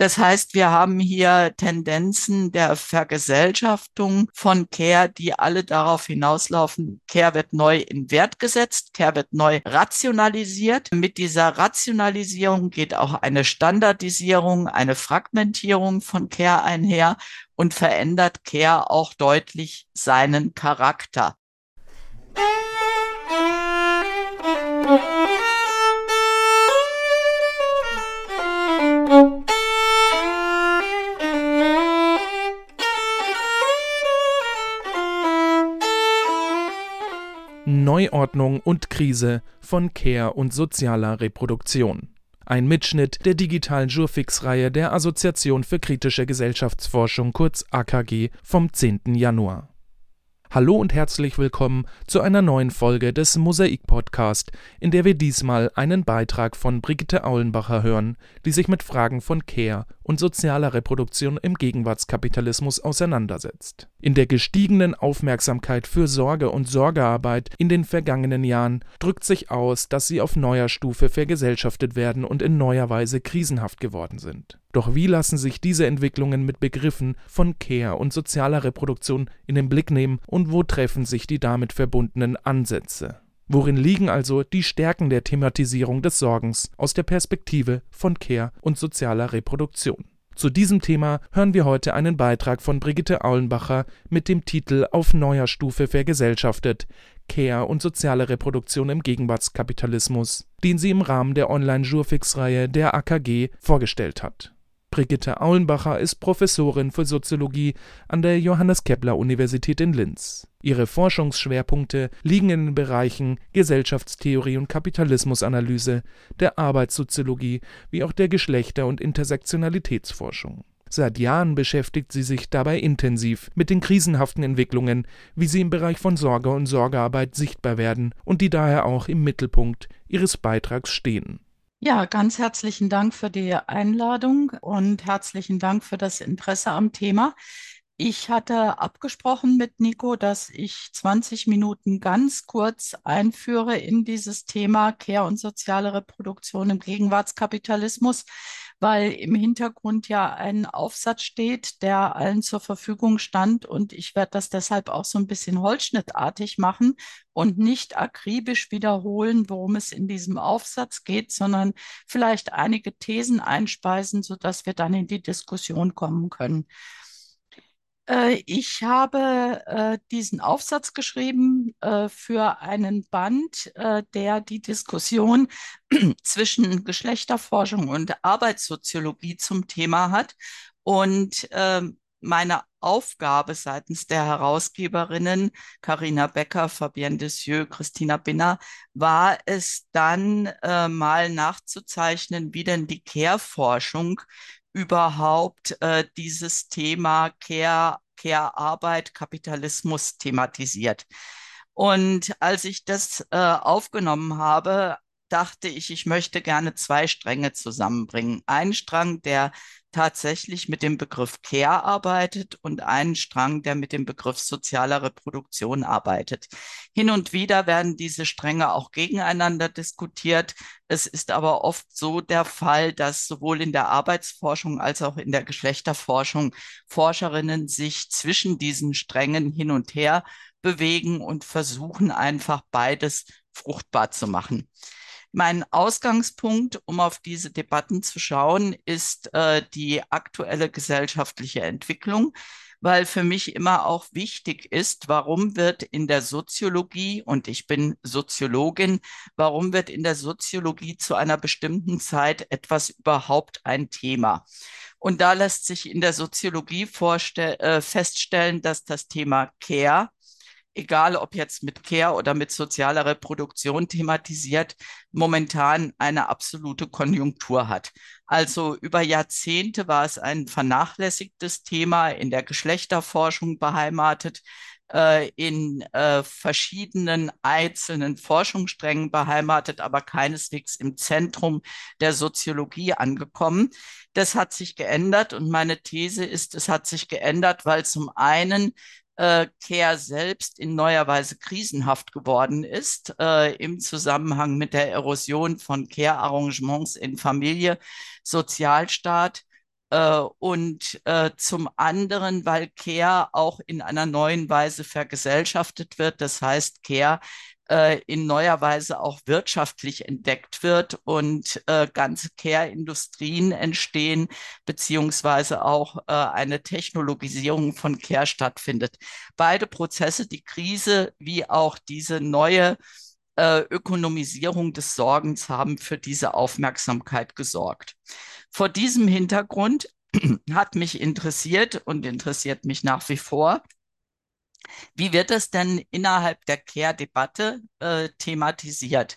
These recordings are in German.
Das heißt, wir haben hier Tendenzen der Vergesellschaftung von Care, die alle darauf hinauslaufen, Care wird neu in Wert gesetzt, Care wird neu rationalisiert. Mit dieser Rationalisierung geht auch eine Standardisierung, eine Fragmentierung von Care einher und verändert Care auch deutlich seinen Charakter. Neuordnung und Krise von Care und sozialer Reproduktion. Ein Mitschnitt der digitalen Jurfix-Reihe der Assoziation für kritische Gesellschaftsforschung kurz AKG vom 10. Januar. Hallo und herzlich willkommen zu einer neuen Folge des Mosaik Podcast, in der wir diesmal einen Beitrag von Brigitte Aulenbacher hören, die sich mit Fragen von Care und sozialer Reproduktion im Gegenwartskapitalismus auseinandersetzt. In der gestiegenen Aufmerksamkeit für Sorge und Sorgearbeit in den vergangenen Jahren drückt sich aus, dass sie auf neuer Stufe vergesellschaftet werden und in neuer Weise krisenhaft geworden sind. Doch wie lassen sich diese Entwicklungen mit Begriffen von Care und sozialer Reproduktion in den Blick nehmen und wo treffen sich die damit verbundenen Ansätze? Worin liegen also die Stärken der Thematisierung des Sorgens aus der Perspektive von Care und sozialer Reproduktion? Zu diesem Thema hören wir heute einen Beitrag von Brigitte Aulenbacher mit dem Titel Auf neuer Stufe vergesellschaftet Care und soziale Reproduktion im Gegenwartskapitalismus, den sie im Rahmen der Online-Jurfix-Reihe der AKG vorgestellt hat. Brigitte Aulenbacher ist Professorin für Soziologie an der Johannes Kepler Universität in Linz. Ihre Forschungsschwerpunkte liegen in den Bereichen Gesellschaftstheorie und Kapitalismusanalyse, der Arbeitssoziologie wie auch der Geschlechter- und Intersektionalitätsforschung. Seit Jahren beschäftigt sie sich dabei intensiv mit den krisenhaften Entwicklungen, wie sie im Bereich von Sorge und Sorgearbeit sichtbar werden und die daher auch im Mittelpunkt ihres Beitrags stehen. Ja, ganz herzlichen Dank für die Einladung und herzlichen Dank für das Interesse am Thema. Ich hatte abgesprochen mit Nico, dass ich 20 Minuten ganz kurz einführe in dieses Thema Care und soziale Reproduktion im Gegenwartskapitalismus weil im Hintergrund ja ein Aufsatz steht, der allen zur Verfügung stand. Und ich werde das deshalb auch so ein bisschen holzschnittartig machen und nicht akribisch wiederholen, worum es in diesem Aufsatz geht, sondern vielleicht einige Thesen einspeisen, sodass wir dann in die Diskussion kommen können. Äh, ich habe äh, diesen Aufsatz geschrieben äh, für einen Band, der die Diskussion zwischen Geschlechterforschung und Arbeitssoziologie zum Thema hat. Und ähm, meine Aufgabe seitens der Herausgeberinnen Carina Becker, Fabienne Dessieux, Christina Binner war es dann mal nachzuzeichnen, wie denn die Care-Forschung überhaupt äh, dieses Thema Care, Care-Arbeit, Kapitalismus thematisiert. Und als ich das äh, aufgenommen habe, dachte ich, ich möchte gerne zwei Stränge zusammenbringen. Ein Strang, der tatsächlich mit dem Begriff Care arbeitet und einen Strang, der mit dem Begriff sozialer Reproduktion arbeitet. Hin und wieder werden diese Stränge auch gegeneinander diskutiert. Es ist aber oft so der Fall, dass sowohl in der Arbeitsforschung als auch in der Geschlechterforschung Forscherinnen sich zwischen diesen Strängen hin und her bewegen und versuchen einfach beides fruchtbar zu machen. Mein Ausgangspunkt, um auf diese Debatten zu schauen, ist äh, die aktuelle gesellschaftliche Entwicklung, weil für mich immer auch wichtig ist, warum wird in der Soziologie, und ich bin Soziologin, warum wird in der Soziologie zu einer bestimmten Zeit etwas überhaupt ein Thema? Und da lässt sich in der Soziologie äh, feststellen, dass das Thema Care egal ob jetzt mit Care oder mit sozialer Reproduktion thematisiert, momentan eine absolute Konjunktur hat. Also über Jahrzehnte war es ein vernachlässigtes Thema in der Geschlechterforschung beheimatet äh, in äh, verschiedenen einzelnen Forschungssträngen beheimatet, aber keineswegs im Zentrum der Soziologie angekommen. Das hat sich geändert und meine These ist, es hat sich geändert, weil zum einen äh, Care selbst in neuer Weise krisenhaft geworden ist äh, im Zusammenhang mit der Erosion von Care-Arrangements in Familie, Sozialstaat Äh, und äh, zum anderen, weil Care auch in einer neuen Weise vergesellschaftet wird. Das heißt, Care äh, in neuer Weise auch wirtschaftlich entdeckt wird und äh, ganze Care-Industrien entstehen, beziehungsweise auch äh, eine Technologisierung von Care stattfindet. Beide Prozesse, die Krise wie auch diese neue äh, Ökonomisierung des Sorgens haben für diese Aufmerksamkeit gesorgt. Vor diesem Hintergrund hat mich interessiert und interessiert mich nach wie vor, wie wird es denn innerhalb der Care-Debatte äh, thematisiert?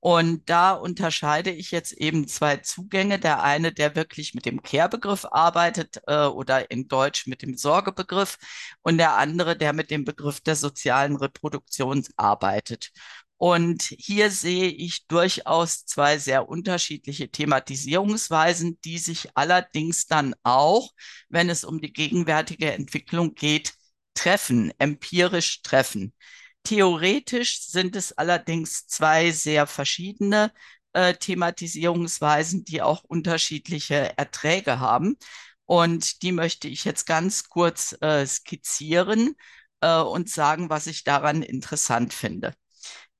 Und da unterscheide ich jetzt eben zwei Zugänge. Der eine, der wirklich mit dem Care-Begriff arbeitet äh, oder in Deutsch mit dem Sorgebegriff und der andere, der mit dem Begriff der sozialen Reproduktion arbeitet. Und hier sehe ich durchaus zwei sehr unterschiedliche Thematisierungsweisen, die sich allerdings dann auch, wenn es um die gegenwärtige Entwicklung geht, treffen, empirisch treffen. Theoretisch sind es allerdings zwei sehr verschiedene äh, Thematisierungsweisen, die auch unterschiedliche Erträge haben. Und die möchte ich jetzt ganz kurz äh, skizzieren äh, und sagen, was ich daran interessant finde.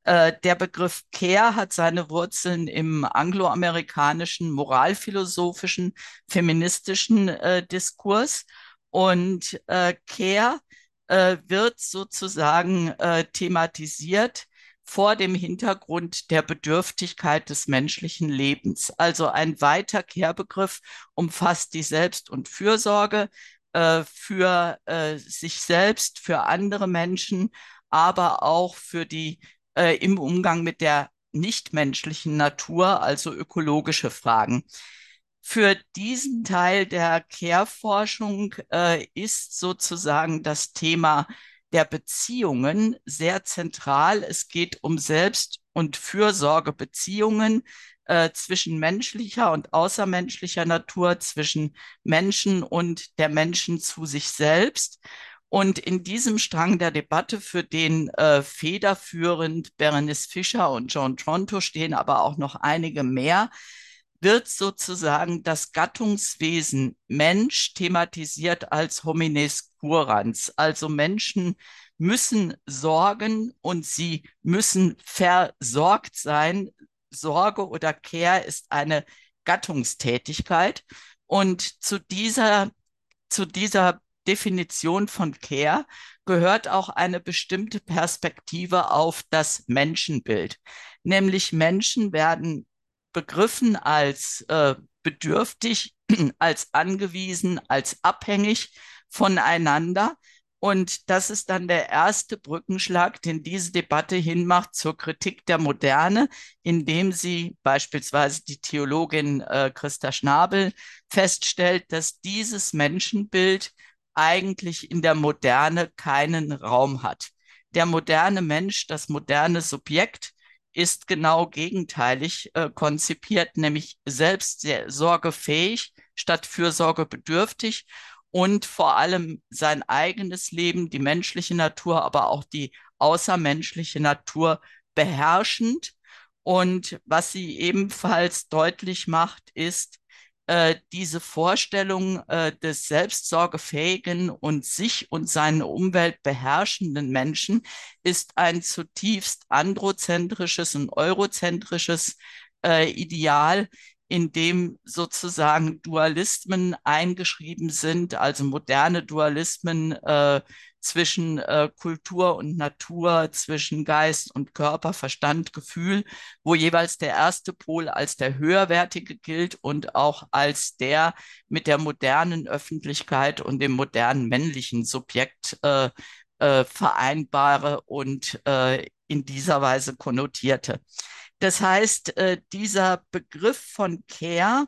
Äh, der Begriff Care hat seine Wurzeln im angloamerikanischen moralphilosophischen, feministischen äh, Diskurs. Und äh, Care äh, wird sozusagen äh, thematisiert vor dem Hintergrund der Bedürftigkeit des menschlichen Lebens. Also ein weiter Kehrbegriff umfasst die Selbst- und Fürsorge äh, für äh, sich selbst, für andere Menschen, aber auch für die äh, im Umgang mit der nichtmenschlichen Natur, also ökologische Fragen. Für diesen Teil der Care-Forschung äh, ist sozusagen das Thema der Beziehungen sehr zentral. Es geht um Selbst- und Fürsorgebeziehungen äh, zwischen menschlicher und außermenschlicher Natur, zwischen Menschen und der Menschen zu sich selbst. Und in diesem Strang der Debatte, für den äh, federführend Berenice Fischer und John Tronto stehen, aber auch noch einige mehr, wird sozusagen das Gattungswesen Mensch thematisiert als homines curans. Also Menschen müssen sorgen und sie müssen versorgt sein. Sorge oder Care ist eine Gattungstätigkeit. Und zu dieser, zu dieser Definition von Care gehört auch eine bestimmte Perspektive auf das Menschenbild. Nämlich Menschen werden begriffen als äh, bedürftig, als angewiesen, als abhängig voneinander. Und das ist dann der erste Brückenschlag, den diese Debatte hinmacht zur Kritik der Moderne, indem sie beispielsweise die Theologin äh, Christa Schnabel feststellt, dass dieses Menschenbild eigentlich in der Moderne keinen Raum hat. Der moderne Mensch, das moderne Subjekt ist genau gegenteilig äh, konzipiert, nämlich selbst sehr sorgefähig statt fürsorgebedürftig und vor allem sein eigenes Leben, die menschliche Natur, aber auch die außermenschliche Natur beherrschend. Und was sie ebenfalls deutlich macht, ist, äh, diese Vorstellung äh, des selbstsorgefähigen und sich und seine Umwelt beherrschenden Menschen ist ein zutiefst androzentrisches und eurozentrisches äh, Ideal, in dem sozusagen Dualismen eingeschrieben sind, also moderne Dualismen äh, zwischen äh, Kultur und Natur, zwischen Geist und Körper, Verstand, Gefühl, wo jeweils der erste Pol als der höherwertige gilt und auch als der mit der modernen Öffentlichkeit und dem modernen männlichen Subjekt äh, äh, vereinbare und äh, in dieser Weise konnotierte. Das heißt, äh, dieser Begriff von Care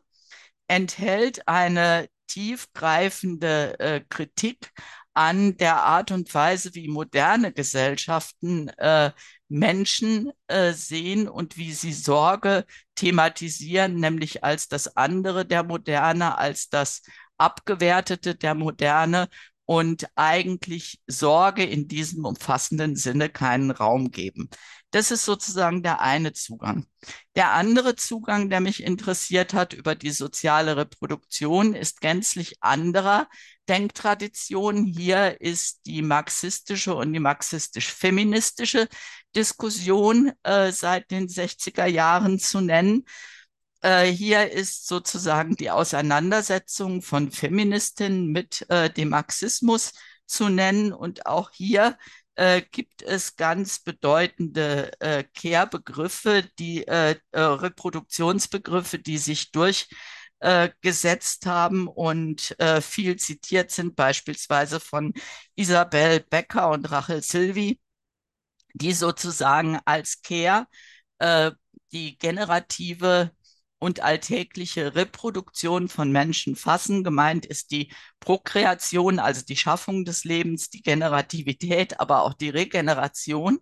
enthält eine tiefgreifende äh, Kritik an der Art und Weise, wie moderne Gesellschaften äh, Menschen sehen und wie sie Sorge thematisieren, nämlich als das andere der Moderne, als das Abgewertete der Moderne und eigentlich Sorge in diesem umfassenden Sinne keinen Raum geben. Das ist sozusagen der eine Zugang. Der andere Zugang, der mich interessiert hat über die soziale Reproduktion, ist gänzlich anderer Denktradition. Hier ist die marxistische und die marxistisch-feministische Diskussion äh, seit den 60er Jahren zu nennen. Äh, hier ist sozusagen die Auseinandersetzung von Feministinnen mit äh, dem Marxismus zu nennen. Und auch hier äh, gibt es ganz bedeutende äh, Kehrbegriffe, die äh, äh, Reproduktionsbegriffe, die sich durchgesetzt haben und viel zitiert sind, beispielsweise von Isabel Becker und Rachel Silvi, die sozusagen als Care die generative und alltägliche Reproduktion von Menschen fassen. Gemeint ist die Prokreation, also die Schaffung des Lebens, die Generativität, aber auch die Regeneration.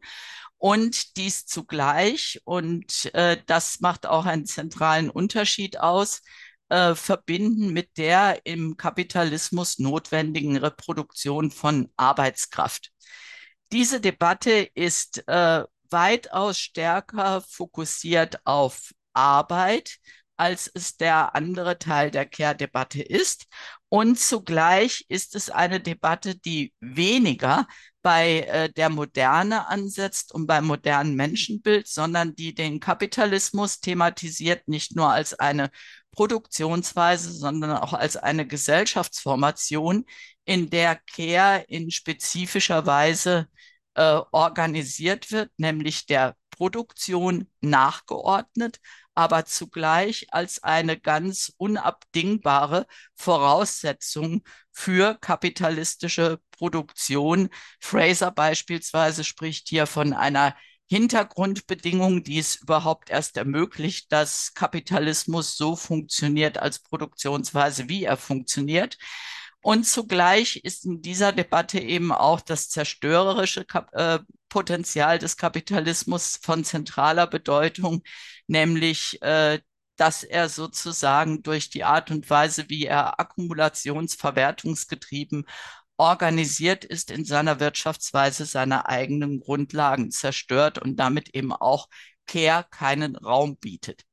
Und dies zugleich, und äh, das macht auch einen zentralen Unterschied aus, äh, verbinden mit der im Kapitalismus notwendigen Reproduktion von Arbeitskraft. Diese Debatte ist äh, weitaus stärker fokussiert auf Arbeit, als es der andere Teil der Care-Debatte ist. Und zugleich ist es eine Debatte, die weniger bei äh, der Moderne ansetzt und beim modernen Menschenbild, sondern die den Kapitalismus thematisiert, nicht nur als eine Produktionsweise, sondern auch als eine Gesellschaftsformation, in der Care in spezifischer Weise äh, organisiert wird, nämlich der Produktion nachgeordnet, aber zugleich als eine ganz unabdingbare Voraussetzung für kapitalistische Produktion. Fraser beispielsweise spricht hier von einer Hintergrundbedingung, die es überhaupt erst ermöglicht, dass Kapitalismus so funktioniert als Produktionsweise, wie er funktioniert. Und zugleich ist in dieser Debatte eben auch das zerstörerische Kap äh, Potenzial des Kapitalismus von zentraler Bedeutung, nämlich äh, dass er sozusagen durch die Art und Weise, wie er akkumulationsverwertungsgetrieben organisiert ist, in seiner Wirtschaftsweise seine eigenen Grundlagen zerstört und damit eben auch Care keinen Raum bietet.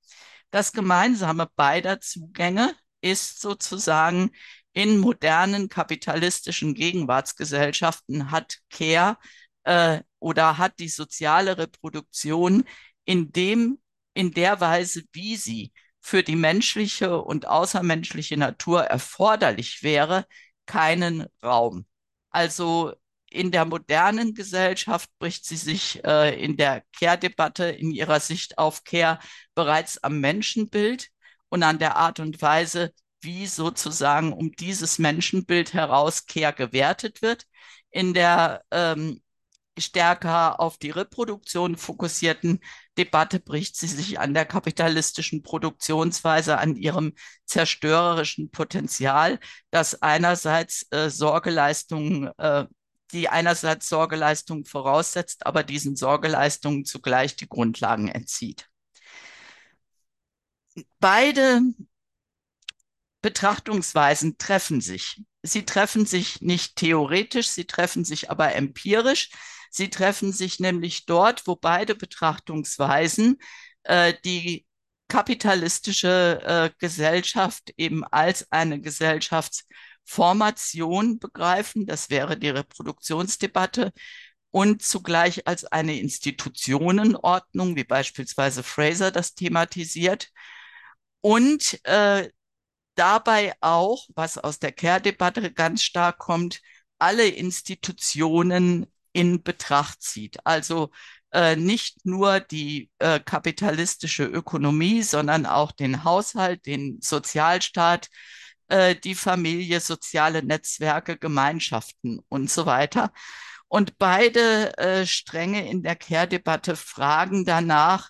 Das Gemeinsame beider Zugänge ist sozusagen in modernen kapitalistischen Gegenwartsgesellschaften hat Care äh, oder hat die soziale Reproduktion in dem in der Weise, wie sie für die menschliche und außermenschliche Natur erforderlich wäre, keinen Raum. Also in der modernen Gesellschaft bricht sie sich äh, in der Care-Debatte in ihrer Sicht auf Care bereits am Menschenbild und an der Art und Weise, wie sozusagen um dieses Menschenbild heraus Care gewertet wird. In der ähm, stärker auf die Reproduktion fokussierten Debatte bricht sie sich an der kapitalistischen Produktionsweise, an ihrem zerstörerischen Potenzial, das einerseits äh, Sorgeleistungen, äh, die einerseits Sorgeleistungen voraussetzt, aber diesen Sorgeleistungen zugleich die Grundlagen entzieht. Beide Betrachtungsweisen treffen sich. Sie treffen sich nicht theoretisch, sie treffen sich aber empirisch. Sie treffen sich nämlich dort, wo beide Betrachtungsweisen äh, die kapitalistische äh, Gesellschaft eben als eine Gesellschaftsformation begreifen. Das wäre die Reproduktionsdebatte und zugleich als eine Institutionenordnung, wie beispielsweise Fraser das thematisiert. Und äh, dabei auch, was aus der Care-Debatte ganz stark kommt, alle Institutionen in Betracht zieht. Also äh, nicht nur die äh, kapitalistische Ökonomie, sondern auch den Haushalt, den Sozialstaat, äh, die Familie, soziale Netzwerke, Gemeinschaften und so weiter. Und beide äh, Stränge in der Care-Debatte fragen danach,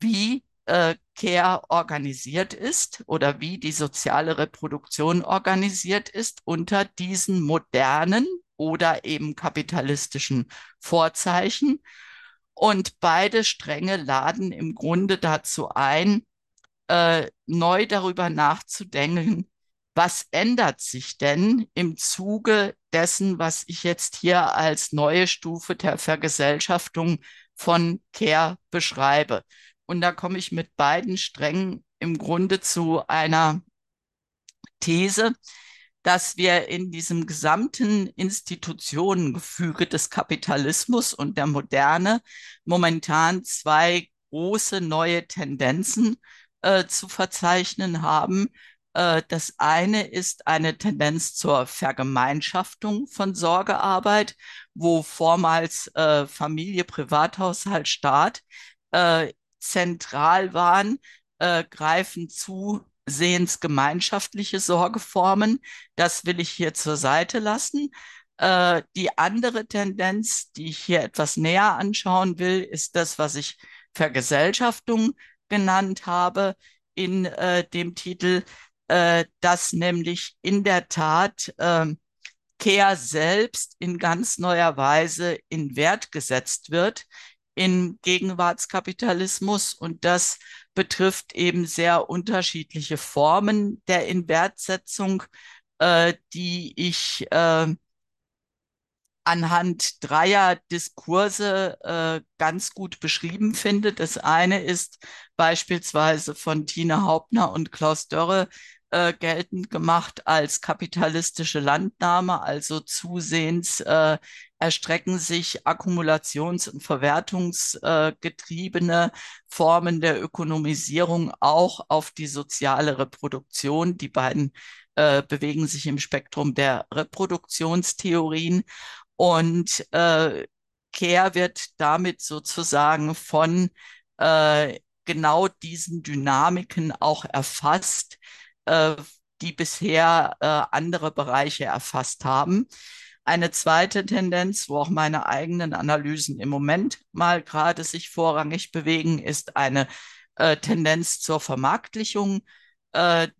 wie äh, Care organisiert ist oder wie die soziale Reproduktion organisiert ist unter diesen modernen oder eben kapitalistischen Vorzeichen. Und beide Stränge laden im Grunde dazu ein, äh, neu darüber nachzudenken, was ändert sich denn im Zuge dessen, was ich jetzt hier als neue Stufe der Vergesellschaftung von Care beschreibe? Und da komme ich mit beiden Strängen im Grunde zu einer These, dass wir in diesem gesamten Institutionengefüge des Kapitalismus und der Moderne momentan zwei große neue Tendenzen äh, zu verzeichnen haben. Äh, das eine ist eine Tendenz zur Vergemeinschaftung von Sorgearbeit, wo vormals äh, Familie, Privathaushalt, Staat äh, zentral waren, äh, greifen zusehends gemeinschaftliche Sorgeformen. Das will ich hier zur Seite lassen. Äh, die andere Tendenz, die ich hier etwas näher anschauen will, ist das, was ich Vergesellschaftung genannt habe in äh, dem Titel, äh, dass nämlich in der Tat äh, Care selbst in ganz neuer Weise in Wert gesetzt wird im Gegenwartskapitalismus und das betrifft eben sehr unterschiedliche Formen der Inwertsetzung, äh, die ich äh, anhand dreier Diskurse äh, ganz gut beschrieben finde. Das eine ist beispielsweise von Tine Hauptner und Klaus Dörre äh, geltend gemacht als kapitalistische Landnahme, also zusehends äh, erstrecken sich akkumulations- und verwertungsgetriebene Formen der Ökonomisierung auch auf die soziale Reproduktion. Die beiden äh, bewegen sich im Spektrum der Reproduktionstheorien. Und äh, Care wird damit sozusagen von äh, genau diesen Dynamiken auch erfasst, äh, die bisher äh, andere Bereiche erfasst haben. Eine zweite Tendenz, wo auch meine eigenen Analysen im Moment mal gerade sich vorrangig bewegen, ist eine äh, Tendenz zur Vermarktlichung,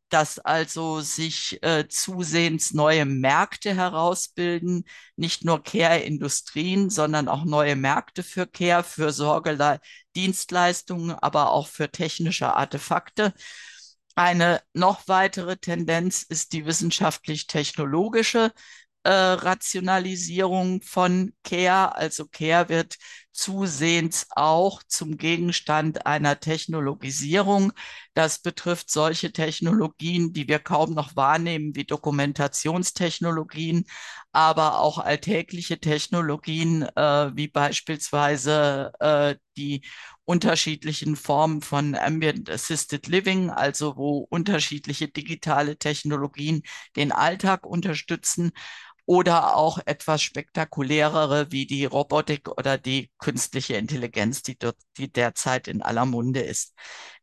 dass also sich zusehends neue Märkte herausbilden, nicht nur Care-Industrien, sondern auch neue Märkte für Care, für Sorgedienstleistungen, aber auch für technische Artefakte. Eine noch weitere Tendenz ist die wissenschaftlich-technologische äh, Rationalisierung von Care. Also Care wird zusehends auch zum Gegenstand einer Technologisierung. Das betrifft solche Technologien, die wir kaum noch wahrnehmen, wie Dokumentationstechnologien, aber auch alltägliche Technologien, äh, wie beispielsweise äh, die unterschiedlichen Formen von Ambient Assisted Living, also wo unterschiedliche digitale Technologien den Alltag unterstützen oder auch etwas spektakulärere wie die Robotik oder die künstliche Intelligenz, die dort, die derzeit in aller Munde ist.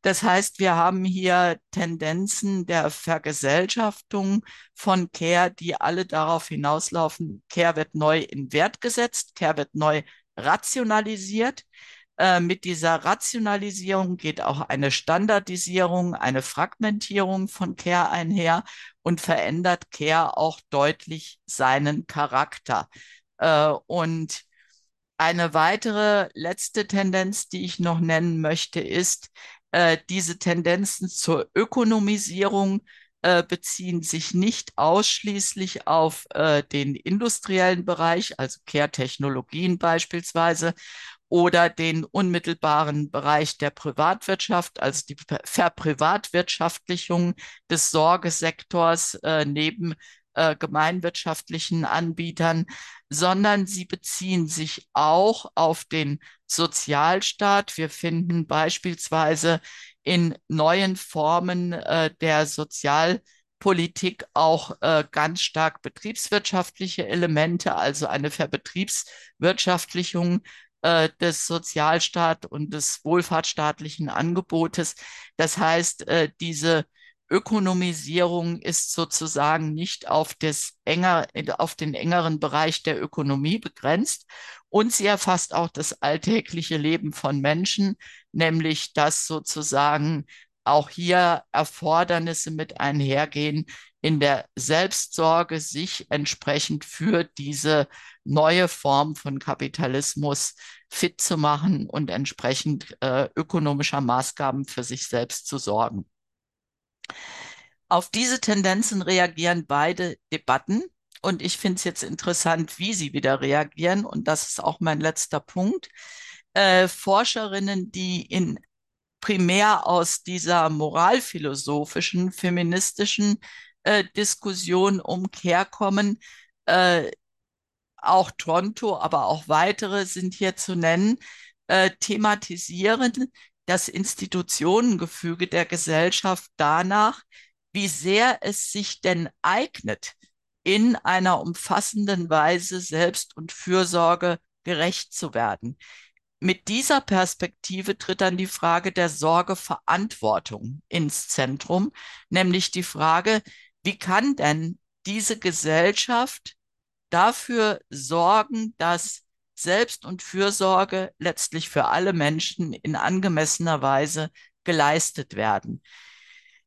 Das heißt, wir haben hier Tendenzen der Vergesellschaftung von Care, die alle darauf hinauslaufen, Care wird neu in Wert gesetzt, Care wird neu rationalisiert. Äh, mit dieser Rationalisierung geht auch eine Standardisierung, eine Fragmentierung von Care einher und verändert Care auch deutlich seinen Charakter. Äh, und eine weitere letzte Tendenz, die ich noch nennen möchte, ist, äh, diese Tendenzen zur Ökonomisierung äh, beziehen sich nicht ausschließlich auf äh, den industriellen Bereich, also Care-Technologien beispielsweise, oder den unmittelbaren Bereich der Privatwirtschaft, also die Verprivatwirtschaftlichung des Sorgesektors äh, neben äh, gemeinwirtschaftlichen Anbietern, sondern sie beziehen sich auch auf den Sozialstaat. Wir finden beispielsweise in neuen Formen äh, der Sozialpolitik auch äh, ganz stark betriebswirtschaftliche Elemente, also eine Verbetriebswirtschaftlichung äh, des Sozialstaat und des wohlfahrtsstaatlichen Angebotes. Das heißt, äh, diese Ökonomisierung ist sozusagen nicht auf, das enger, auf den engeren Bereich der Ökonomie begrenzt und sie erfasst auch das alltägliche Leben von Menschen, nämlich dass sozusagen auch hier Erfordernisse mit einhergehen, in der Selbstsorge sich entsprechend für diese neue Form von Kapitalismus fit zu machen und entsprechend äh, ökonomischer Maßgaben für sich selbst zu sorgen. Auf diese Tendenzen reagieren beide Debatten. Und ich finde es jetzt interessant, wie sie wieder reagieren. Und das ist auch mein letzter Punkt. Äh, Forscherinnen, die in primär aus dieser moralphilosophischen, feministischen äh, Diskussion umherkommen, äh, auch Toronto, aber auch weitere sind hier zu nennen, äh, thematisieren das Institutionengefüge der Gesellschaft danach, wie sehr es sich denn eignet, in einer umfassenden Weise Selbst- und Fürsorge gerecht zu werden. Mit dieser Perspektive tritt dann die Frage der Sorgeverantwortung ins Zentrum, nämlich die Frage, wie kann denn diese Gesellschaft dafür sorgen, dass Selbst- und Fürsorge letztlich für alle Menschen in angemessener Weise geleistet werden.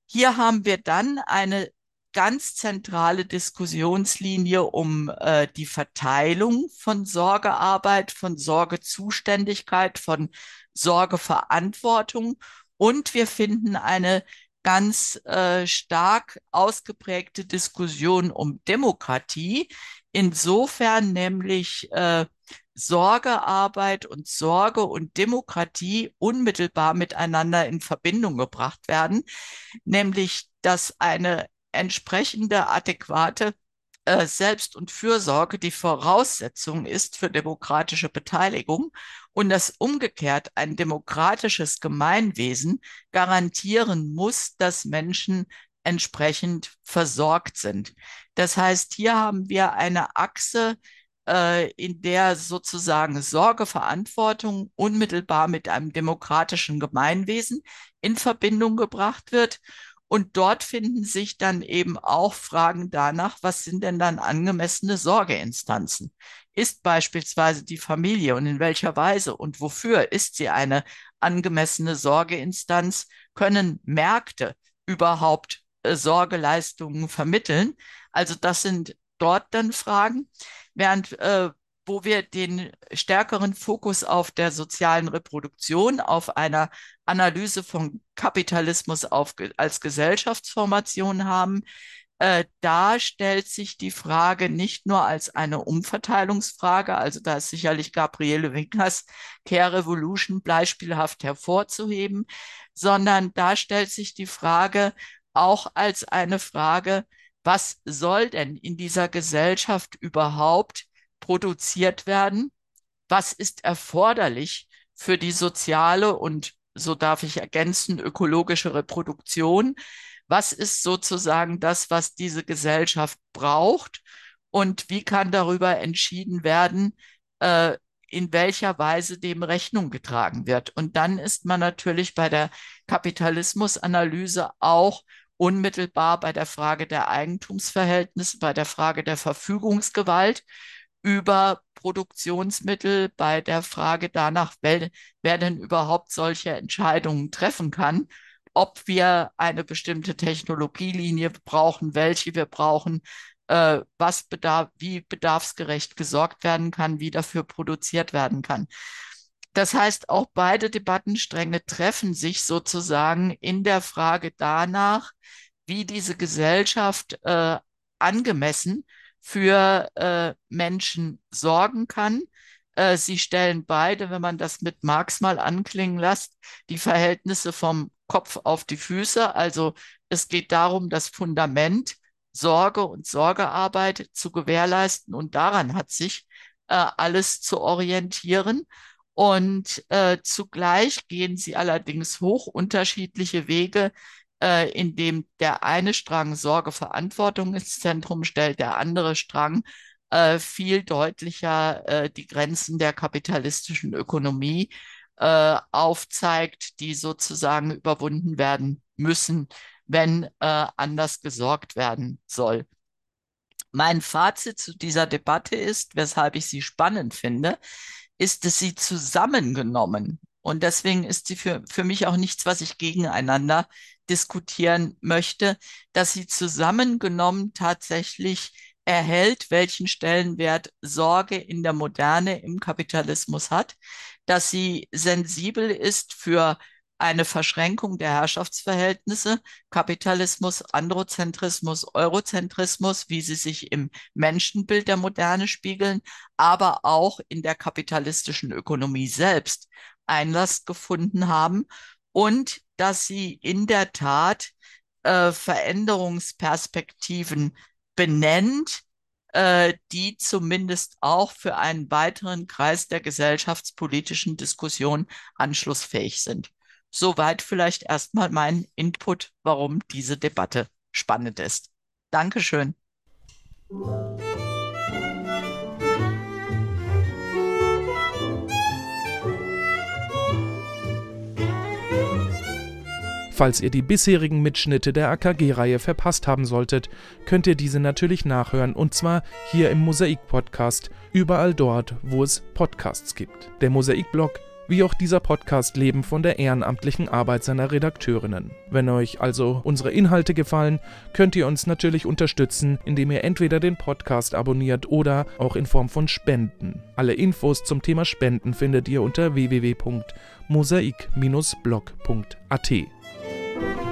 Hier haben wir dann eine ganz zentrale Diskussionslinie um äh, die Verteilung von Sorgearbeit, von Sorgezuständigkeit, von Sorgeverantwortung. Und wir finden eine ganz äh, stark ausgeprägte Diskussion um Demokratie, insofern nämlich äh, Sorgearbeit und Sorge und Demokratie unmittelbar miteinander in Verbindung gebracht werden, nämlich dass eine entsprechende adäquate äh, Selbst- und Fürsorge die Voraussetzung ist für demokratische Beteiligung und dass umgekehrt ein demokratisches Gemeinwesen garantieren muss, dass Menschen entsprechend versorgt sind. Das heißt, hier haben wir eine Achse, äh, in der sozusagen Sorgeverantwortung unmittelbar mit einem demokratischen Gemeinwesen in Verbindung gebracht wird. Und dort finden sich dann eben auch Fragen danach, was sind denn dann angemessene Sorgeinstanzen? Ist beispielsweise die Familie und in welcher Weise und wofür ist sie eine angemessene Sorgeinstanz? Können Märkte überhaupt äh, Sorgeleistungen vermitteln? Also das sind dort dann Fragen, während äh, wo wir den stärkeren Fokus auf der sozialen Reproduktion, auf einer Analyse von Kapitalismus auf, als Gesellschaftsformation haben, äh, da stellt sich die Frage nicht nur als eine Umverteilungsfrage, also da ist sicherlich Gabriele Winkers Care Revolution beispielhaft hervorzuheben, sondern da stellt sich die Frage auch als eine Frage, was soll denn in dieser Gesellschaft überhaupt produziert werden? Was ist erforderlich für die soziale und, so darf ich ergänzen, ökologische Reproduktion? Was ist sozusagen das, was diese Gesellschaft braucht? Und wie kann darüber entschieden werden, äh, in welcher Weise dem Rechnung getragen wird? Und dann ist man natürlich bei der Kapitalismusanalyse auch unmittelbar bei der Frage der Eigentumsverhältnisse, bei der Frage der Verfügungsgewalt über Produktionsmittel, bei der Frage danach, wer, wer denn überhaupt solche Entscheidungen treffen kann, ob wir eine bestimmte Technologielinie brauchen, welche wir brauchen, äh, was bedarf, wie bedarfsgerecht gesorgt werden kann, wie dafür produziert werden kann. Das heißt, auch beide Debattenstränge treffen sich sozusagen in der Frage danach, wie diese Gesellschaft äh, angemessen für äh, Menschen sorgen kann. Äh, sie stellen beide, wenn man das mit Marx mal anklingen lässt, die Verhältnisse vom Kopf auf die Füße. Also es geht darum, das Fundament Sorge und Sorgearbeit zu gewährleisten und daran hat sich äh, alles zu orientieren. Und äh, zugleich gehen sie allerdings hoch unterschiedliche Wege, äh, in dem der eine Strang Sorge, Verantwortung ins Zentrum stellt, der andere Strang äh, viel deutlicher äh, die Grenzen der kapitalistischen Ökonomie äh, aufzeigt, die sozusagen überwunden werden müssen, wenn äh, anders gesorgt werden soll. Mein Fazit zu dieser Debatte ist, weshalb ich sie spannend finde, ist, dass sie zusammengenommen und deswegen ist sie für, für mich auch nichts, was ich gegeneinander diskutieren möchte, dass sie zusammengenommen tatsächlich erhält, welchen Stellenwert Sorge in der Moderne im Kapitalismus hat, dass sie sensibel ist für eine Verschränkung der Herrschaftsverhältnisse, Kapitalismus, Androzentrismus, Eurozentrismus, wie sie sich im Menschenbild der Moderne spiegeln, aber auch in der kapitalistischen Ökonomie selbst Einlass gefunden haben und dass sie in der Tat äh, Veränderungsperspektiven benennt, äh, die zumindest auch für einen weiteren Kreis der gesellschaftspolitischen Diskussion anschlussfähig sind. Soweit vielleicht erstmal mein Input, warum diese Debatte spannend ist. Dankeschön. Falls ihr die bisherigen Mitschnitte der AKG-Reihe verpasst haben solltet, könnt ihr diese natürlich nachhören und zwar hier im Mosaik-Podcast, überall dort, wo es Podcasts gibt. Der Mosaik-Blog wie auch dieser Podcast leben von der ehrenamtlichen Arbeit seiner Redakteurinnen. Wenn euch also unsere Inhalte gefallen, könnt ihr uns natürlich unterstützen, indem ihr entweder den Podcast abonniert oder auch in Form von Spenden. Alle Infos zum Thema Spenden findet ihr unter www.mosaik-blog.at. thank you.